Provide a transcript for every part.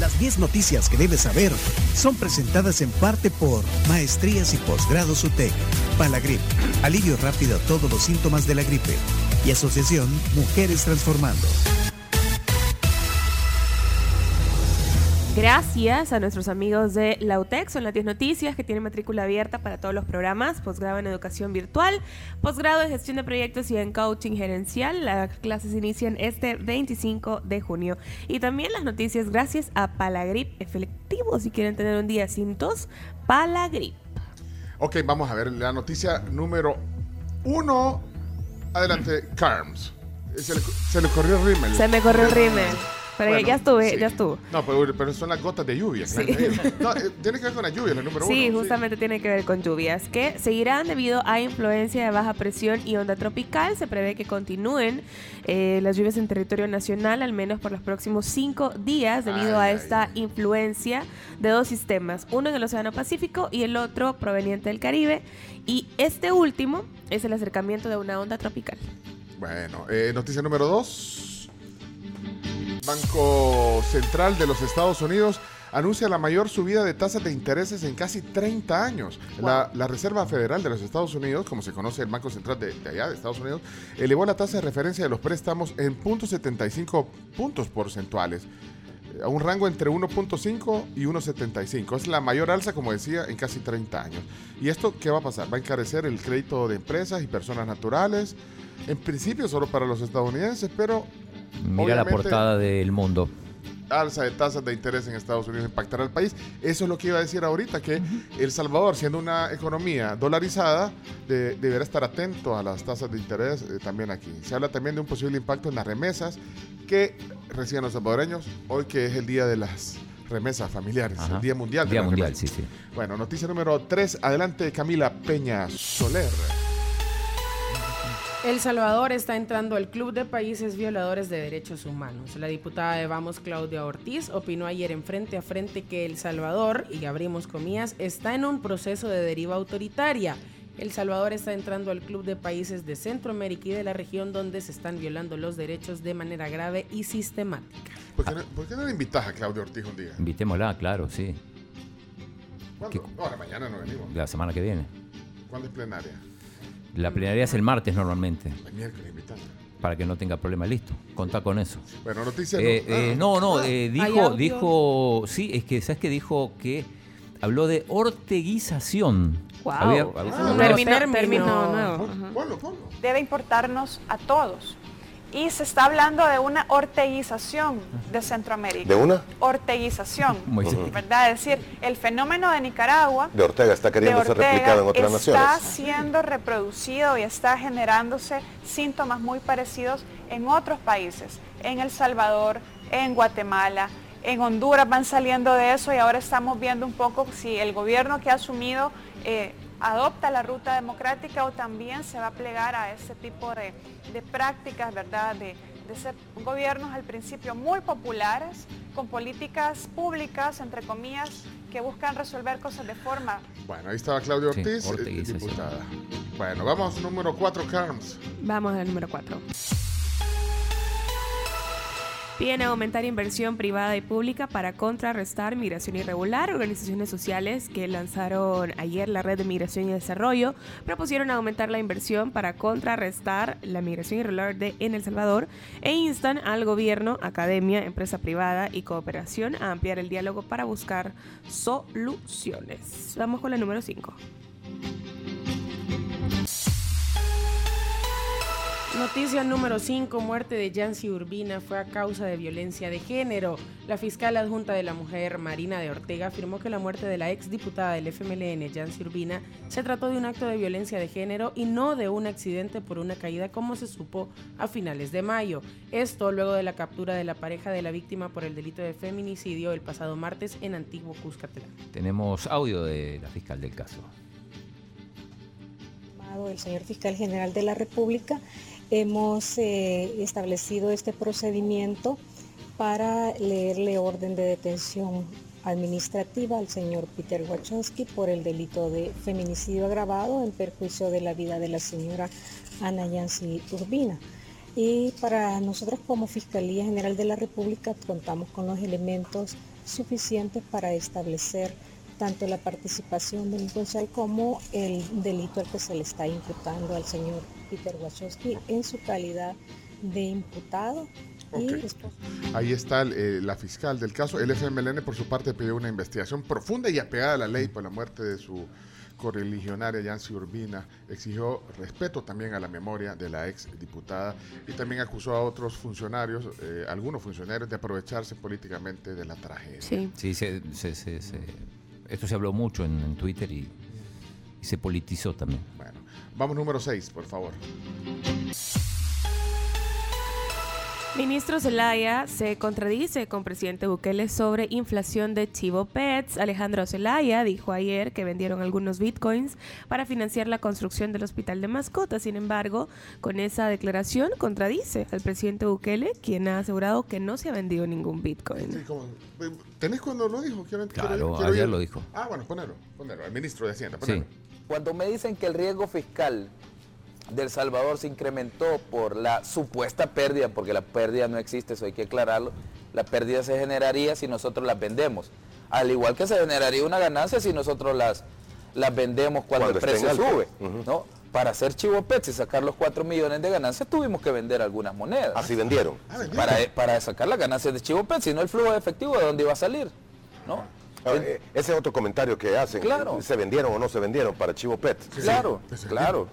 Las 10 noticias que debes saber son presentadas en parte por Maestrías y Posgrados UTEC, Palagrip, alivio rápido a todos los síntomas de la gripe y Asociación Mujeres Transformando. Gracias a nuestros amigos de la UTEC, son las 10 noticias que tienen matrícula abierta para todos los programas, posgrado en educación virtual, posgrado en gestión de proyectos y en coaching gerencial. Las clases inician este 25 de junio. Y también las noticias gracias a Palagrip efectivo, si quieren tener un día sin tos, Palagrip. Ok, vamos a ver la noticia número uno. Adelante, Carms. Se le, se le corrió el rímel. Se me corrió el rímel. Pero Bueno, ya estuve, sí. ya estuvo. No, pero, pero son las gotas de lluvia. Sí. No, eh, tiene que ver con la lluvia, la número Sí, uno. justamente tiene que ver con lluvias, que seguirán debido a influencia de baja presión y onda tropical. Se prevé que continúen eh, las lluvias en territorio nacional, al menos por los próximos cinco días, debido Ay, a esta ay. influencia de dos sistemas, uno en el Océano Pacífico y el otro proveniente del Caribe. Y este último es el acercamiento de una onda tropical. Bueno, eh, noticia número dos. Banco Central de los Estados Unidos anuncia la mayor subida de tasas de intereses en casi 30 años. La, la Reserva Federal de los Estados Unidos, como se conoce el Banco Central de, de allá, de Estados Unidos, elevó la tasa de referencia de los préstamos en 0.75 puntos porcentuales, eh, a un rango entre 1.5 y 1.75. Es la mayor alza, como decía, en casi 30 años. ¿Y esto qué va a pasar? Va a encarecer el crédito de empresas y personas naturales, en principio solo para los estadounidenses, pero Mira la portada del mundo. alza de tasas de interés en Estados Unidos impactará al país. Eso es lo que iba a decir ahorita, que El Salvador, siendo una economía dolarizada, de- deberá estar atento a las tasas de interés eh, también aquí. Se habla también de un posible impacto en las remesas que reciben los salvadoreños hoy que es el día de las remesas familiares, Ajá. el Día Mundial. de Día Mundial, remesas. sí, sí. Bueno, noticia número 3. Adelante, Camila Peña Soler. El Salvador está entrando al Club de Países Violadores de Derechos Humanos. La diputada de Vamos, Claudia Ortiz, opinó ayer en Frente a Frente que El Salvador, y abrimos comillas, está en un proceso de deriva autoritaria. El Salvador está entrando al Club de Países de Centroamérica y de la región donde se están violando los derechos de manera grave y sistemática. ¿Por qué, no, por qué no le invitas a Claudia Ortiz un día? Invitémosla, claro, sí. ¿Cuándo? No, ahora mañana no venimos. La semana que viene. ¿Cuándo es plenaria? La plenaria es el martes normalmente, El miércoles invitarla. para que no tenga problema. Listo, contá con eso. Bueno, noticia. Eh, no, eh, ah, no, no, ah, eh, ¿Hay dijo, dijo, sí, es que, ¿sabes qué? Dijo que habló de orteguización. Wow. Había- nuevo término, término. término nuevo. Ponlo, ponlo. debe importarnos a todos. Y se está hablando de una orteguización de Centroamérica. ¿De una? Orteguización, Moisés. ¿verdad? Es decir, el fenómeno de Nicaragua De Ortega está queriendo ser replicado en otras está naciones. siendo reproducido y está generándose síntomas muy parecidos en otros países, en El Salvador, en Guatemala, en Honduras van saliendo de eso y ahora estamos viendo un poco si el gobierno que ha asumido eh, adopta la ruta democrática o también se va a plegar a ese tipo de, de prácticas, ¿verdad? De, de ser gobiernos al principio muy populares, con políticas públicas, entre comillas, que buscan resolver cosas de forma Bueno, ahí estaba Claudia Sí, Ortiz, eh, diputada. Bueno, vamos número 4, Carms. Vamos al número 4. Piden aumentar inversión privada y pública para contrarrestar migración irregular. Organizaciones sociales que lanzaron ayer la Red de Migración y Desarrollo propusieron aumentar la inversión para contrarrestar la migración irregular de, en El Salvador e instan al gobierno, academia, empresa privada y cooperación a ampliar el diálogo para buscar soluciones. Vamos con la número 5. Noticia número 5, muerte de Yancy Urbina fue a causa de violencia de género. La fiscal adjunta de la mujer, Marina de Ortega, afirmó que la muerte de la ex diputada del FMLN, Yancy Urbina, se trató de un acto de violencia de género y no de un accidente por una caída como se supo a finales de mayo. Esto luego de la captura de la pareja de la víctima por el delito de feminicidio el pasado martes en Antiguo Cuscatlán. Tenemos audio de la fiscal del caso. el señor fiscal general de la República, hemos eh, establecido este procedimiento para leerle orden de detención administrativa al señor Peter Wachowski por el delito de feminicidio agravado en perjuicio de la vida de la señora Ana Yancy Urbina. Y para nosotros como Fiscalía General de la República contamos con los elementos suficientes para establecer tanto la participación delincuencial como el delito al que se le está imputando al señor Peter Wachowski en su calidad de imputado. Ahí está eh, la fiscal del caso. El FMLN, por su parte, pidió una investigación profunda y apegada a la ley por la muerte de su correligionaria Yancy Urbina. Exigió respeto también a la memoria de la ex diputada y también acusó a otros funcionarios, eh, algunos funcionarios, de aprovecharse políticamente de la tragedia. Sí, sí se, esto se habló mucho en, Twitter y, y se politizó también. Bueno, vamos número 6, por favor. Ministro Zelaya se contradice con presidente Bukele sobre inflación de Chivo Pets. Alejandro Zelaya dijo ayer que vendieron algunos bitcoins para financiar la construcción del hospital de mascotas. Sin embargo, con esa declaración contradice al presidente Bukele, quien ha asegurado que no se ha vendido ningún bitcoin. Eh, ¿Tenés cuando lo dijo? claro, ayer lo dijo. Ah, bueno, ponelo, ponelo, al ministro de Hacienda. Cuando me dicen que el riesgo fiscal del Salvador se incrementó por la supuesta pérdida, porque la pérdida no existe, eso hay que aclararlo. La pérdida se generaría si nosotros las vendemos. Al igual que se generaría una ganancia si nosotros las, las vendemos cuando, el precio sube. ¿no? Para hacer Chivo Pets y sacar los 4 millones de ganancias tuvimos que vender algunas monedas. Así vendieron. Ah, para, para sacar las ganancias de Chivo Pets, si no el flujo de efectivo de dónde iba a salir. ¿no? Ah, eh, ese es otro comentario que hacen. Claro. ¿Se vendieron o no se vendieron para Chivo Pets? claro, claro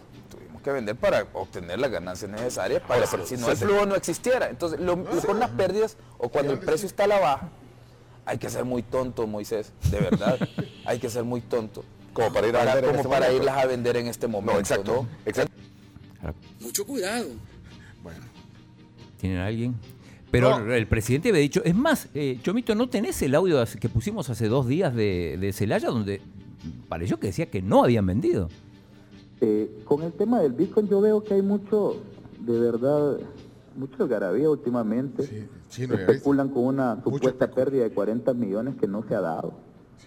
que vender para obtener las ganancias necesarias para si no el flujo no existiera. Entonces, lo, con las pérdidas o cuando el precio está a la baja, hay que ser muy tonto, Moisés, de verdad. hay que ser muy tonto. Como para, ir a como este para irlas a vender en este momento. exacto, Mucho cuidado. Bueno. ¿Tienen alguien? Pero el presidente había dicho, es más, eh, Chomito, ¿no tenés el audio que pusimos hace dos días de, de Celaya donde pareció que decía que no habían vendido? Eh, con el tema del Bitcoin yo veo que hay mucho, de verdad, mucho garabía últimamente. Sí, Especulan con una supuesta pérdida de 40 millones que no se ha dado,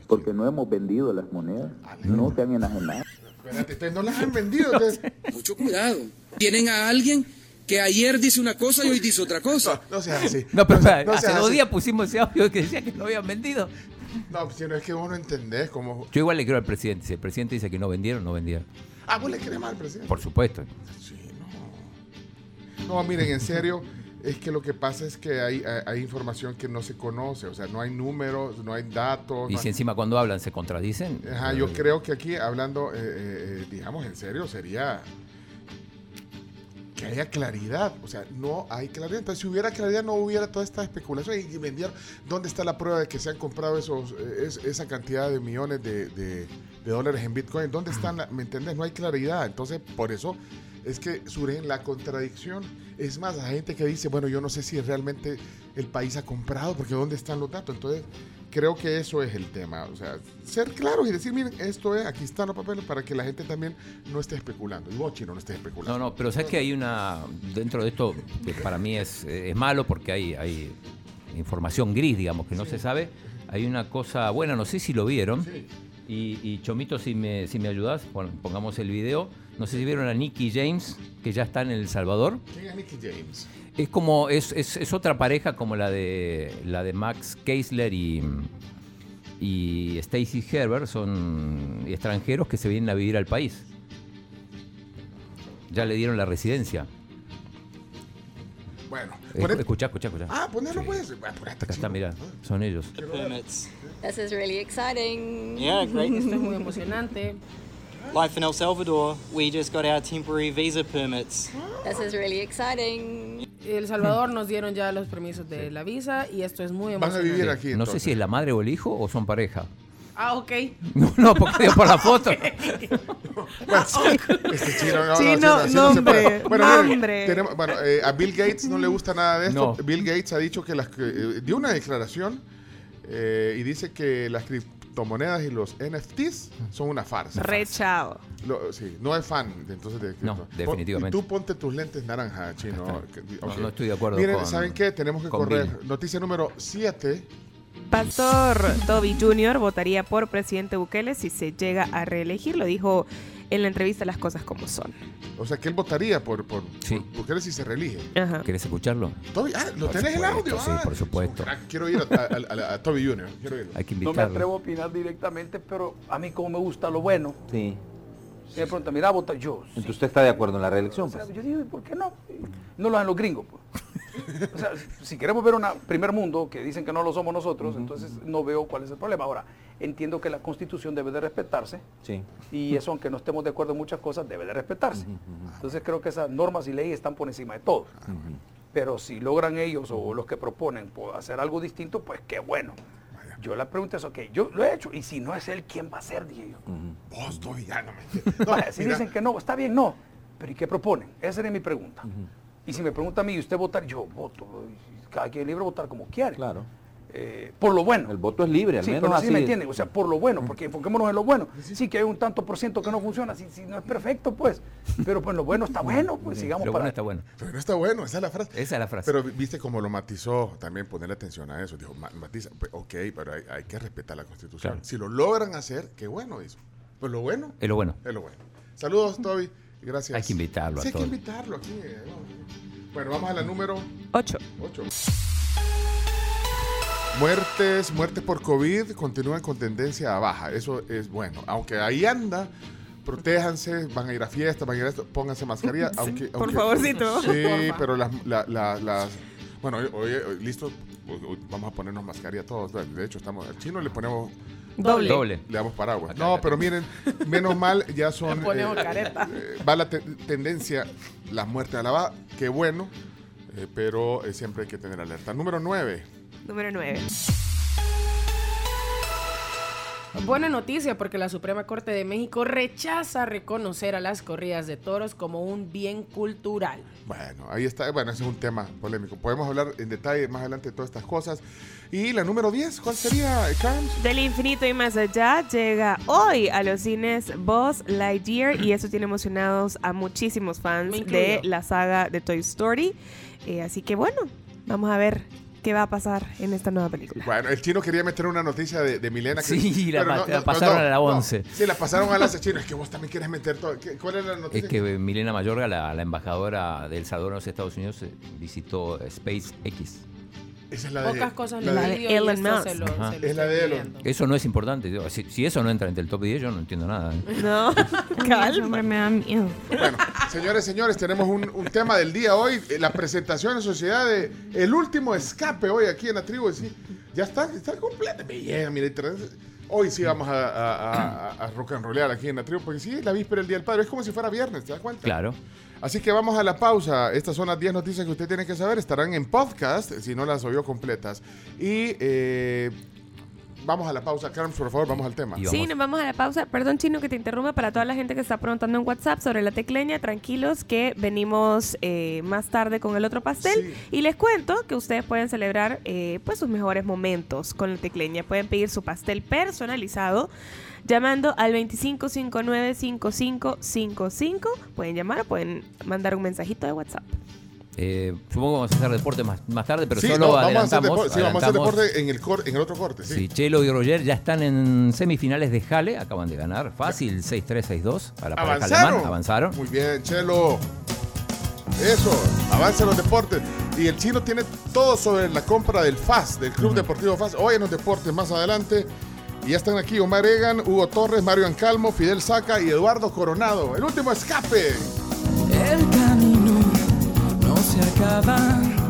porque no hemos vendido las monedas, no se han enajenado. Espérate, no las han vendido. Mucho cuidado. Tienen a alguien que ayer dice una cosa y hoy dice otra cosa. No, no sea así. No, pero hace dos días pusimos ese audio que decía que no habían vendido. No, si no es que vos no entendés cómo... Yo igual le creo al presidente. Si el presidente dice que no vendieron, no vendieron. Ah, vos le crees mal al presidente. Por supuesto. Sí, no. No, miren, en serio, es que lo que pasa es que hay, hay, información que no se conoce, o sea, no hay números, no hay datos. Y si encima cuando hablan se contradicen. Ajá, yo creo que aquí hablando, eh, eh, digamos, en serio, sería que haya claridad. O sea, no hay claridad. Entonces, si hubiera claridad, no hubiera toda esta especulación y vendieron. ¿Dónde está la prueba de que se han comprado esos, eh, esa cantidad de millones de, de, dólares en Bitcoin? ¿Dónde están? ¿Me entendés? No hay claridad. Entonces, por eso es que surge la contradicción. Es más, hay gente que dice, bueno, yo no sé si realmente el país ha comprado, porque ¿dónde están los datos? Entonces, creo que eso es el tema. O sea, ser claros y decir, miren, esto es, aquí están los papeles para que la gente también no esté especulando. Y vos, Chino, no estés especulando. No, no, pero sabes que hay una, dentro de esto, que para mí es, es malo porque hay, hay información gris, digamos, que no se sabe. Hay una cosa buena, no sé si lo vieron. Y, Chomito, si me, si me ayudas, pongamos el video. No sé si vieron a Nicky James, que ya está en El Salvador. ¿Quién es Nicky James? Es como, es, es, otra pareja como la de la de Max Keisler y, y Stacy Herbert, son extranjeros que se vienen a vivir al país. Ya le dieron la residencia. Bueno, escucha, escucha, escucha. Ah, ponerlo pues. Acá está, mira, son ellos. This is really exciting. Yeah, great. Esto es muy emocionante. Life in El Salvador, we just got our temporary visa permits. This is really exciting. El Salvador nos dieron ya los permisos de la visa y esto es muy emocionante. Van a vivir aquí. No sé si es la madre o el hijo o son pareja. Ah, ok. No, no, porque por la foto. este chino, no, chino, no, nombre, bueno, nombre. Tenemos, bueno eh, a Bill Gates no le gusta nada de esto. Bill Gates ha dicho que las, eh, dio una declaración eh, y dice que las criptomonedas y los NFTs son una farsa. Rechado. sí, no es fan entonces de No, definitivamente. Y tú ponte tus lentes naranja, chino. No, estoy de acuerdo Miren, ¿saben qué? Tenemos que correr. Noticia número 7. Pastor Toby Jr. votaría por presidente Bukele si se llega a reelegir, lo dijo en la entrevista las cosas como son. O sea, que él votaría por, por, Sí. por, por él si se reelige. Ajá. ¿Querés escucharlo? Toby, ah, ¿lo Por tenés el supuesto, audio? Sí, Ah, por supuesto. Quiero ir a, a- a- a Toby Jr. Quiero irlo. Hay que No me atrevo a opinar directamente, pero a mí como me gusta lo bueno. Sí. Si me preguntan, mira, vota yo. Entonces usted está de acuerdo en la reelección. O sea, pues? yo digo, ¿y por qué no? No lo hacen los gringos. pues. O sea, si queremos ver un primer mundo que dicen que no lo somos nosotros, entonces no veo cuál es el problema. Ahora, entiendo que la constitución debe de respetarse Sí. y eso, aunque no estemos de acuerdo en muchas cosas, debe de respetarse. Entonces creo que esas normas y leyes están por encima de todo. Pero si logran ellos o los que proponen po- hacer algo distinto, pues qué bueno. Yo la pregunta es, ok, yo lo he hecho, y si no es él, ¿quién va a ser? Dije yo. Vos, Toby, ya no me Vaya, si dicen que no, está bien, no. Pero ¿y qué proponen? Esa sería mi pregunta. Y si me pregunta a mí, ¿y usted votar? Yo voto. Cada quien es libre de votar como quiere. Claro. Eh, por lo bueno. El voto es libre, al Sí, menos pero así. sí me entienden, o sea, por lo bueno, porque enfoquémonos en lo bueno. Sí que hay un tanto por ciento que no funciona, si, no es perfecto, pues. Pero pues lo bueno está bueno, pues sigamos Lo para bueno está bueno. Pero no está bueno, esa es la frase. Esa es la frase. Pero viste cómo lo matizó, también ponerle atención a eso. Dijo, "Ma- matiza, pues, ok, pero hay, hay que respetar la constitución. Claro. Si lo logran hacer, qué bueno, dice. Pues lo bueno Es lo bueno. es lo bueno. Saludos, Toby. Gracias. Hay que invitarlo a Sí, hay que Toby. invitarlo aquí. eh, no. Bueno, vamos a la número 8. 8. Muertes, muertes por COVID continúan con tendencia a baja. Eso es bueno. Aunque ahí anda, protéjanse, van a ir a fiestas, van a ir a esto, pónganse mascarilla. Sí, aunque, por aunque- favorcito. Sí, Porfa. pero las, la- la- las. Bueno, hoy, hoy- hoy- listo, hoy- hoy vamos a ponernos mascarilla todos. De hecho, estamos. Al chino le ponemos. Doble. Doble. Le damos paraguas. Acá, No, acá. pero miren, menos mal ya son. Le ponemos careta. eh, va la te- tendencia, las muertes a la baja. Qué bueno, eh, pero eh, siempre hay que tener alerta. Número 9. Número 9. Buena noticia porque la Suprema Corte de México rechaza reconocer a las corridas de toros como un bien cultural. Bueno, ahí está. Bueno, ese es un tema polémico. Podemos hablar en detalle más adelante de todas estas cosas. Y la número 10, ¿cuál sería, Carms? Del infinito y más allá llega hoy a los cines Buzz Lightyear y eso tiene emocionados a muchísimos fans de la saga de Toy Story. Eh, así que bueno, vamos a ver qué va a pasar en esta nueva película. Bueno, el chino quería meter una noticia de, de Milena. Que, Sí, la pero pa- la pasaron a la 11. sí, la pasaron a las chino. Es que vos también quieres meter todo. ¿Qué- ¿Cuál es la noticia? Es que Milena Mayorga, la, la embajadora de El Salvador en los Estados Unidos, eh, visitó SpaceX. Esa es la de. Pocas cosas la de- el video y Elon Musk. se lo, se lo Es la de Elon. viendo. Eso no es importante. digo, Si, si eso no entra entre el top 10, yo no entiendo nada. ¿eh? No, calma. me da miedo. Bueno, señores, señores, tenemos un, un tema del día hoy. eh, La presentación en sociedad de El último escape hoy aquí en la tribu. Sí, ya está, está completa. Me llega, mira. Hoy sí vamos a, a, a- a rock and rollear aquí en la tribu, porque sí, es la víspera del Día del Padre. Es como si fuera viernes, ¿te das cuenta? Claro. Así que vamos a la pausa. Estas son las 10 noticias que usted tiene que saber. Estarán en podcast, si no las oyó completas. Y eh, vamos a la pausa. Carms, por favor, vamos al tema. Sí, nos vamos a la pausa. Perdón, Chino, que te interrumpa. Para toda la gente que está preguntando en WhatsApp sobre la tecleña, tranquilos que venimos eh, más tarde con el otro pastel. Sí. Y les cuento que ustedes pueden celebrar eh, pues sus mejores momentos con la tecleña. Pueden pedir su pastel personalizado llamando al 2559-5555. Pueden llamar o pueden mandar un mensajito de WhatsApp. Eh, supongo que vamos a hacer deporte más, más tarde, pero Sí, solo no, vamos a hacer adelantamos. deporte, sí, vamos a hacer deporte en el, cor- en el otro corte. Sí. Sí, Chelo y Roger ya están en semifinales de Jale, acaban de ganar fácil 6-3-6-2 a la pareja Avanzaron. avanzaron. Muy bien, Chelo. Eso, avanza los deportes. Y el chino tiene todo sobre la compra del FAS, del Club Deportivo FAS. Hoy en los deportes más adelante. Y ya están aquí Omar Egan, Hugo Torres, Mario Ancalmo, Fidel Saca y Eduardo Coronado. El último escape. El